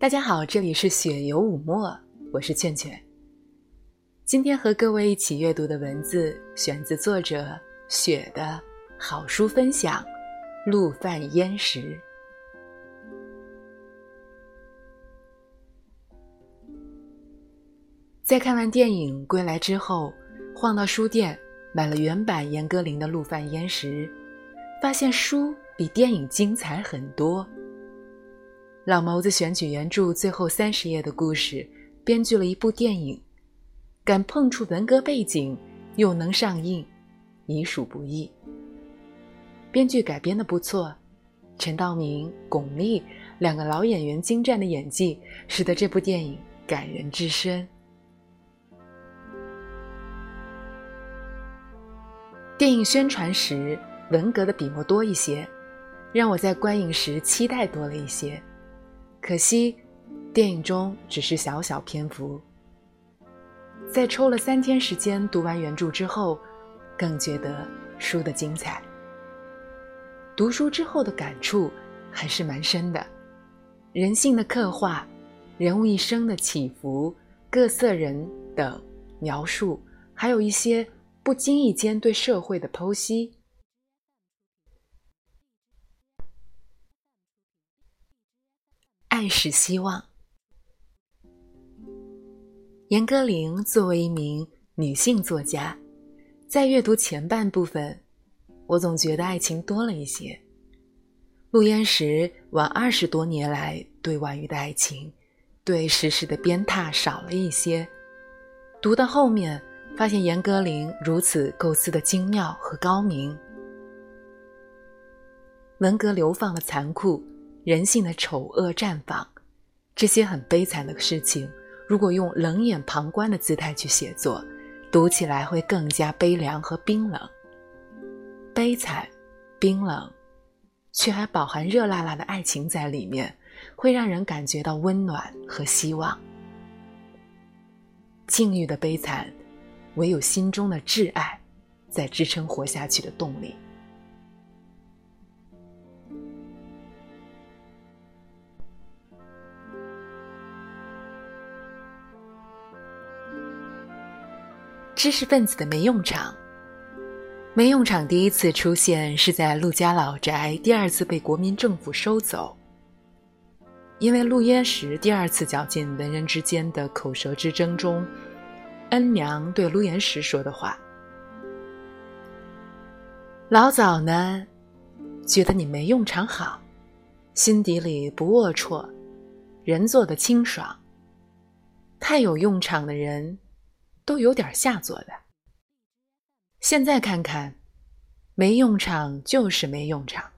大家好，这里是雪游五墨，我是劝劝。今天和各位一起阅读的文字选自作者雪的好书分享《陆犯焉识》。在看完电影归来之后，晃到书店买了原版严歌苓的《陆犯焉识》，发现书比电影精彩很多。老谋子选取原著最后三十页的故事，编剧了一部电影，敢碰触文革背景又能上映，已属不易。编剧改编的不错，陈道明、巩俐两个老演员精湛的演技，使得这部电影感人至深。电影宣传时，文革的笔墨多一些，让我在观影时期待多了一些。可惜，电影中只是小小篇幅。在抽了三天时间读完原著之后，更觉得书的精彩。读书之后的感触还是蛮深的，人性的刻画，人物一生的起伏，各色人等描述，还有一些。不经意间对社会的剖析，爱是希望。严歌苓作为一名女性作家，在阅读前半部分，我总觉得爱情多了一些。陆焉识晚二十多年来对婉瑜的爱情，对世事的鞭挞少了一些。读到后面。发现严歌苓如此构思的精妙和高明，文革流放的残酷，人性的丑恶绽放，这些很悲惨的事情，如果用冷眼旁观的姿态去写作，读起来会更加悲凉和冰冷。悲惨、冰冷，却还饱含热辣辣的爱情在里面，会让人感觉到温暖和希望。境遇的悲惨。唯有心中的挚爱，在支撑活下去的动力。知识分子的没用场。没用场第一次出现是在陆家老宅，第二次被国民政府收走。因为陆焉识第二次搅进文人之间的口舌之争中。恩娘对陆焉识说的话：“老早呢，觉得你没用场好，心底里不龌龊，人做的清爽。太有用场的人，都有点下作的。现在看看，没用场就是没用场。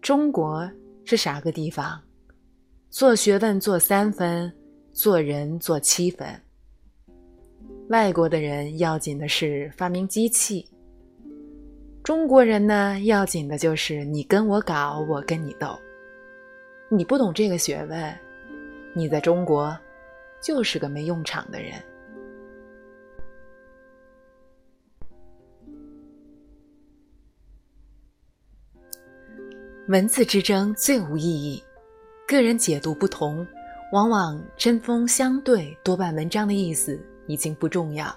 中国是啥个地方？做学问做三分，做人做七分。”外国的人要紧的是发明机器，中国人呢要紧的就是你跟我搞，我跟你斗。你不懂这个学问，你在中国就是个没用场的人。文字之争最无意义，个人解读不同，往往针锋相对，多半文章的意思。已经不重要，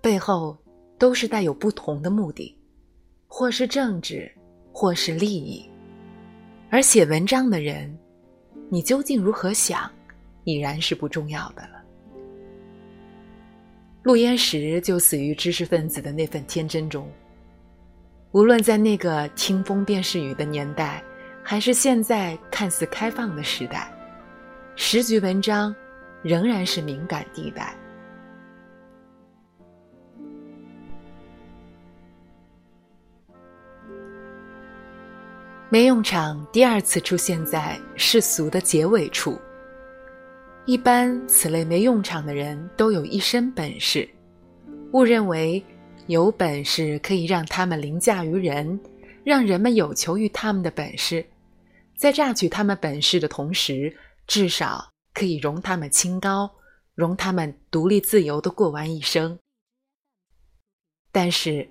背后都是带有不同的目的，或是政治，或是利益。而写文章的人，你究竟如何想，已然是不重要的了。陆焉识就死于知识分子的那份天真中。无论在那个听风便是雨的年代，还是现在看似开放的时代，时局文章仍然是敏感地带。没用场第二次出现在世俗的结尾处。一般此类没用场的人都有一身本事，误认为有本事可以让他们凌驾于人，让人们有求于他们的本事，在榨取他们本事的同时，至少可以容他们清高，容他们独立自由的过完一生。但是，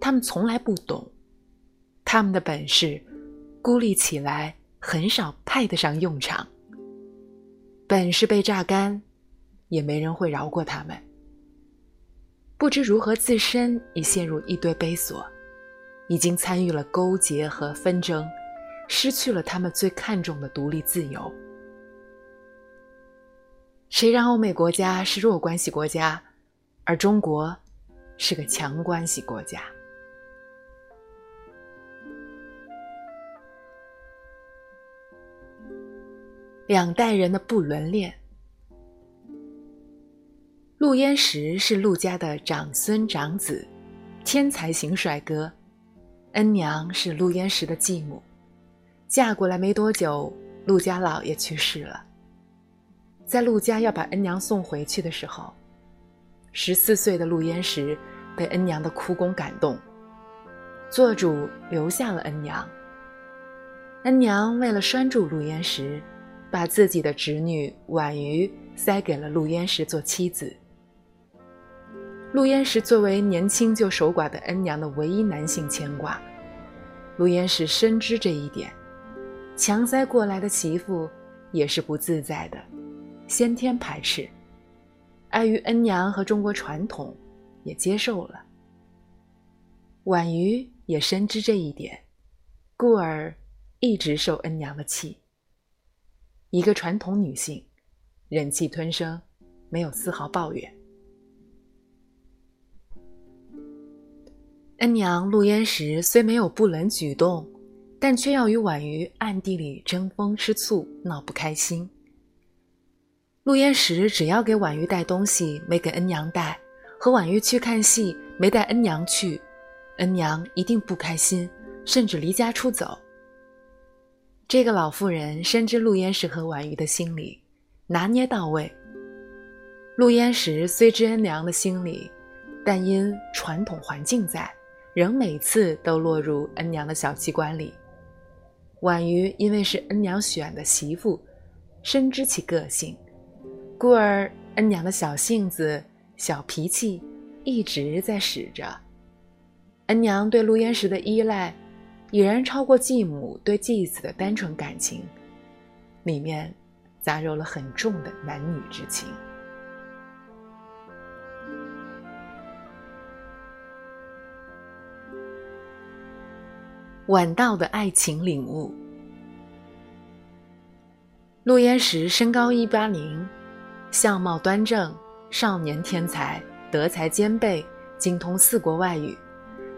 他们从来不懂，他们的本事。孤立起来，很少派得上用场。本事被榨干，也没人会饶过他们。不知如何自身已陷入一堆悲锁，已经参与了勾结和纷争，失去了他们最看重的独立自由。谁让欧美国家是弱关系国家，而中国是个强关系国家？两代人的不伦恋。陆焉识是陆家的长孙长子，天才型帅哥。恩娘是陆焉识的继母，嫁过来没多久，陆家老爷去世了。在陆家要把恩娘送回去的时候，十四岁的陆焉识被恩娘的哭功感动，做主留下了恩娘。恩娘为了拴住陆焉识。把自己的侄女婉瑜塞给了陆焉识做妻子。陆焉识作为年轻就守寡的恩娘的唯一男性牵挂，陆焉识深知这一点，强塞过来的媳妇也是不自在的，先天排斥，碍于恩娘和中国传统，也接受了。婉瑜也深知这一点，故而一直受恩娘的气。一个传统女性，忍气吞声，没有丝毫抱怨。恩娘陆焉识虽没有不伦举动，但却要与婉瑜暗地里争风吃醋，闹不开心。陆焉识只要给婉瑜带东西，没给恩娘带；和婉瑜去看戏，没带恩娘去，恩娘一定不开心，甚至离家出走。这个老妇人深知陆焉识和婉瑜的心理，拿捏到位。陆焉识虽知恩娘的心理，但因传统环境在，仍每次都落入恩娘的小机关里。婉瑜因为是恩娘选的媳妇，深知其个性，故而恩娘的小性子、小脾气一直在使着。恩娘对陆焉识的依赖。已然超过继母对继子的单纯感情，里面杂糅了很重的男女之情。晚到的爱情领悟。陆焉识身高一八零，相貌端正，少年天才，德才兼备，精通四国外语。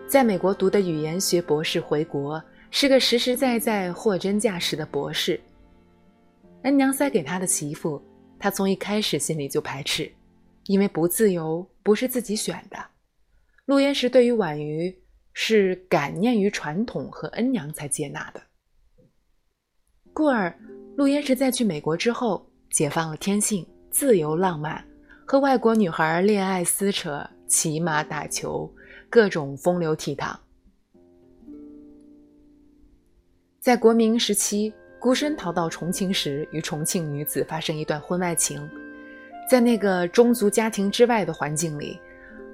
在美国读的语言学博士回国，是个实实在在货真价实的博士。恩娘塞给他的媳妇，他从一开始心里就排斥，因为不自由，不是自己选的。陆焉识对于婉瑜是感念于传统和恩娘才接纳的，故而陆焉识在去美国之后，解放了天性，自由浪漫，和外国女孩恋爱撕扯，骑马打球。各种风流倜傥，在国民时期孤身逃到重庆时，与重庆女子发生一段婚外情。在那个宗族家庭之外的环境里，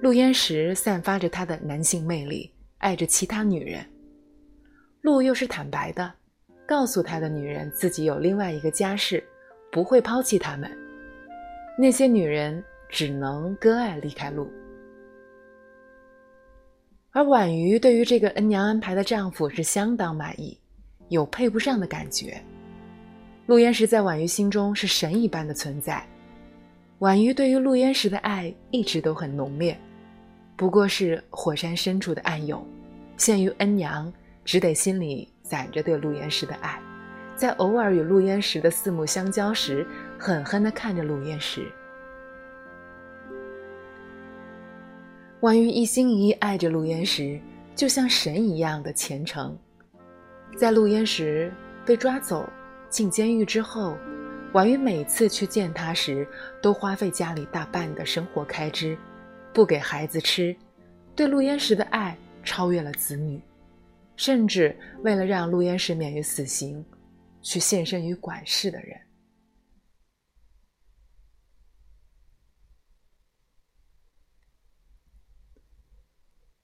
陆焉识散发着他的男性魅力，爱着其他女人。陆又是坦白的，告诉他的女人自己有另外一个家室，不会抛弃他们。那些女人只能割爱离开陆。而婉瑜对于这个恩娘安排的丈夫是相当满意，有配不上的感觉。陆焉识在婉瑜心中是神一般的存在，婉瑜对于陆焉识的爱一直都很浓烈，不过是火山深处的暗涌。限于恩娘，只得心里攒着对陆岩石的爱，在偶尔与陆岩石的四目相交时，狠狠地看着陆岩石。婉瑜一心一意爱着陆岩石，就像神一样的虔诚。在陆岩石被抓走进监狱之后，婉瑜每次去见他时，都花费家里大半的生活开支，不给孩子吃，对陆焉识的爱超越了子女，甚至为了让陆焉识免于死刑，去献身于管事的人。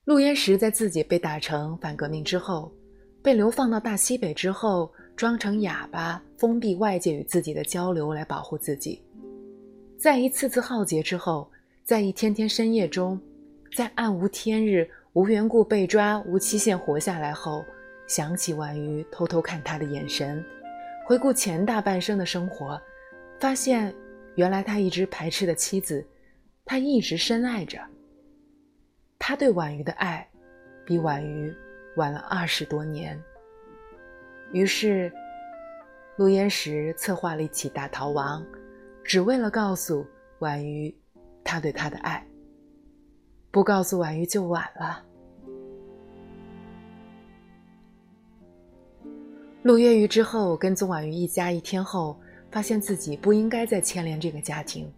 陆焉识在自己被打成反革命之后，被流放到大西北之后，装成哑巴，封闭外界与自己的交流来保护自己。在一次次浩劫之后，在一天天深夜中，在暗无天日、无缘故被抓、无期限活下来后，想起婉瑜偷偷看他的眼神，回顾前大半生的生活，发现原来他一直排斥的妻子，他一直深爱着。他对婉瑜的爱，比婉瑜晚了二十多年。于是，陆焉识策划了一起大逃亡，只为了告诉婉瑜，他对她的爱。不告诉婉瑜就晚了。陆月玉之后跟踪婉瑜一家一天后，发现自己不应该再牵连这个家庭，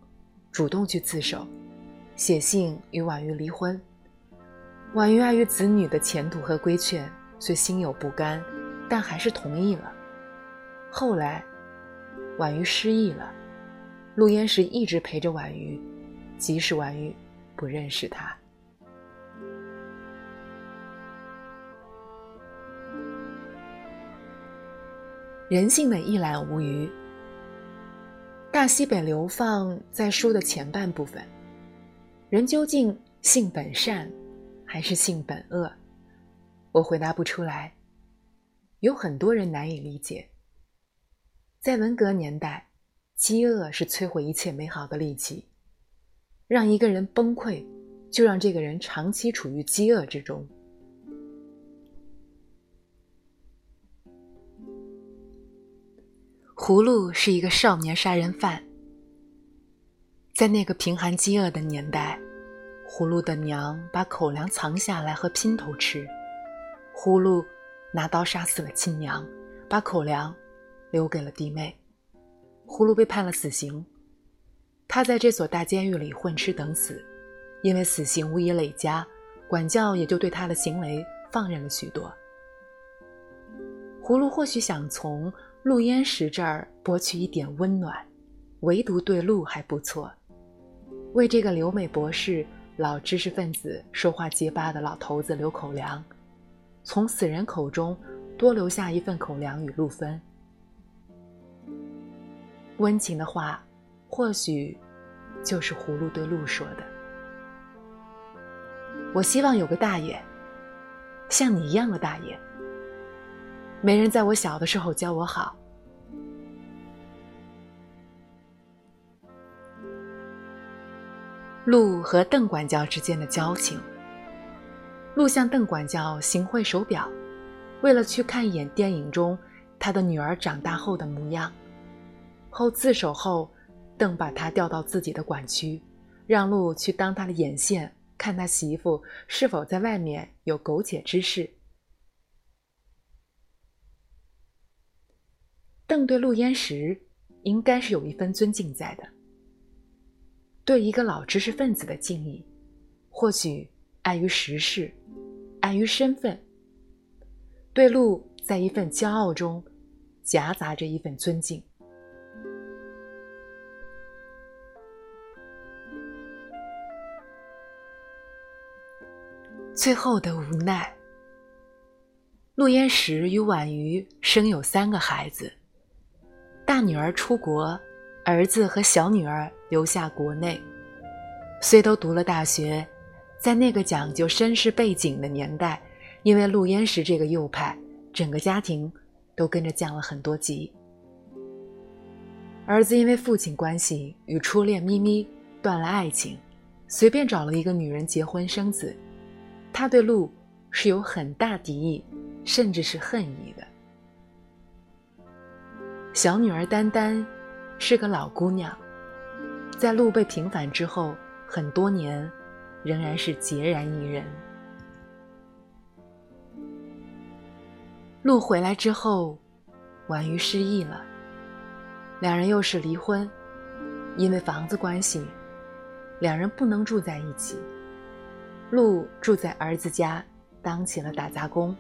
主动去自首，写信与婉瑜离婚。婉瑜碍于子女的前途和规劝，虽心有不甘，但还是同意了。后来，婉瑜失忆了，陆焉识一直陪着婉瑜，即使婉瑜不认识他。人性的一览无余。大西北流放在书的前半部分，人究竟性本善？还是性本恶，我回答不出来。有很多人难以理解。在文革年代，饥饿是摧毁一切美好的利器。让一个人崩溃，就让这个人长期处于饥饿之中。葫芦是一个少年杀人犯，在那个贫寒饥饿的年代。葫芦的娘把口粮藏下来和姘头吃，葫芦拿刀杀死了亲娘，把口粮留给了弟妹。葫芦被判了死刑，他在这所大监狱里混吃等死，因为死刑无以累加，管教也就对他的行为放任了许多。葫芦或许想从陆焉识这儿博取一点温暖，唯独对陆还不错，为这个留美博士。老知识分子说话结巴的老头子留口粮，从死人口中多留下一份口粮与路分。温情的话，或许就是葫芦对鹿说的。我希望有个大爷，像你一样的大爷。没人在我小的时候教我好。鹿和邓管教之间的交情。鹿向邓管教行贿手表，为了去看一眼电影中他的女儿长大后的模样。后自首后，邓把他调到自己的管区，让陆去当他的眼线，看他媳妇是否在外面有苟且之事。邓对陆焉识应该是有一分尊敬在的。对一个老知识分子的敬意，或许碍于时势，碍于身份。对陆在一份骄傲中，夹杂着一份尊敬。最后的无奈，陆焉识与婉瑜生有三个孩子，大女儿出国。儿子和小女儿留下国内，虽都读了大学，在那个讲究身世背景的年代，因为陆焉识这个右派，整个家庭都跟着降了很多级。儿子因为父亲关系与初恋咪咪断了爱情，随便找了一个女人结婚生子，他对鹿是有很大敌意，甚至是恨意的。小女儿丹丹。是个老姑娘，在鹿被平反之后很多年，仍然是孑然一人。鹿回来之后，婉瑜失忆了，两人又是离婚，因为房子关系，两人不能住在一起。陆住在儿子家，当起了打杂工，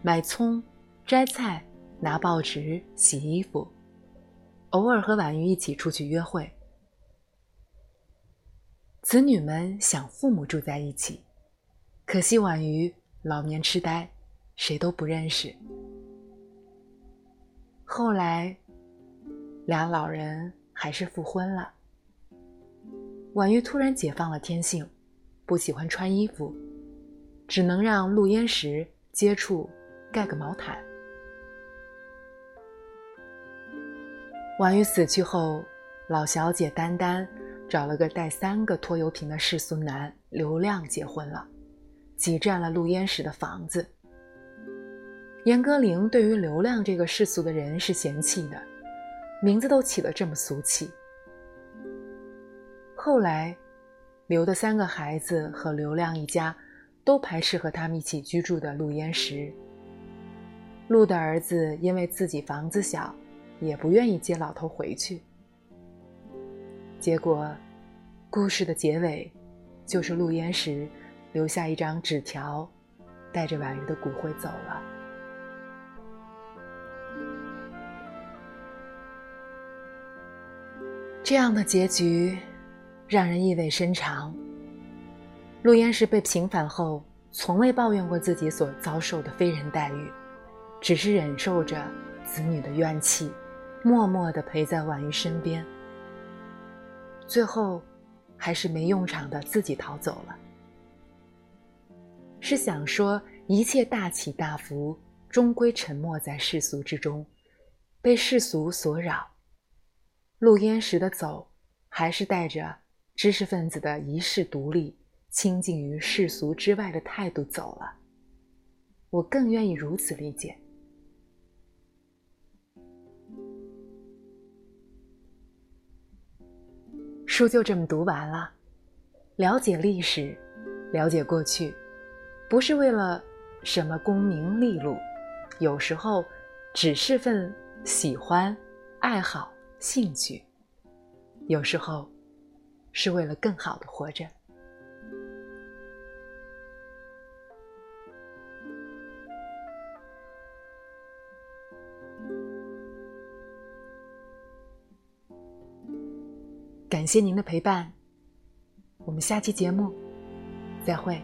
买葱、摘菜、拿报纸、洗衣服。偶尔和婉瑜一起出去约会。子女们想父母住在一起，可惜婉瑜老年痴呆，谁都不认识。后来，俩老人还是复婚了。婉瑜突然解放了天性，不喜欢穿衣服，只能让陆焉识接触盖个毛毯。婉玉死去后，老小姐丹丹找了个带三个拖油瓶的世俗男刘亮结婚了，挤占了陆焉识的房子。严歌苓对于刘亮这个世俗的人是嫌弃的，名字都起得这么俗气。后来，刘的三个孩子和刘亮一家都排斥和他们一起居住的陆焉识。陆的儿子因为自己房子小。也不愿意接老头回去，结果，故事的结尾，就是陆焉识留下一张纸条，带着婉瑜的骨灰走了。这样的结局，让人意味深长。陆焉识被平反后，从未抱怨过自己所遭受的非人待遇，只是忍受着子女的怨气。默默地陪在婉瑜身边，最后还是没用场的自己逃走了。是想说，一切大起大伏，终归沉没在世俗之中，被世俗所扰。陆焉识的走，还是带着知识分子的一世独立、清净于世俗之外的态度走了。我更愿意如此理解。书就这么读完了，了解历史，了解过去，不是为了什么功名利禄，有时候只是份喜欢、爱好、兴趣，有时候是为了更好的活着。感谢您的陪伴，我们下期节目再会。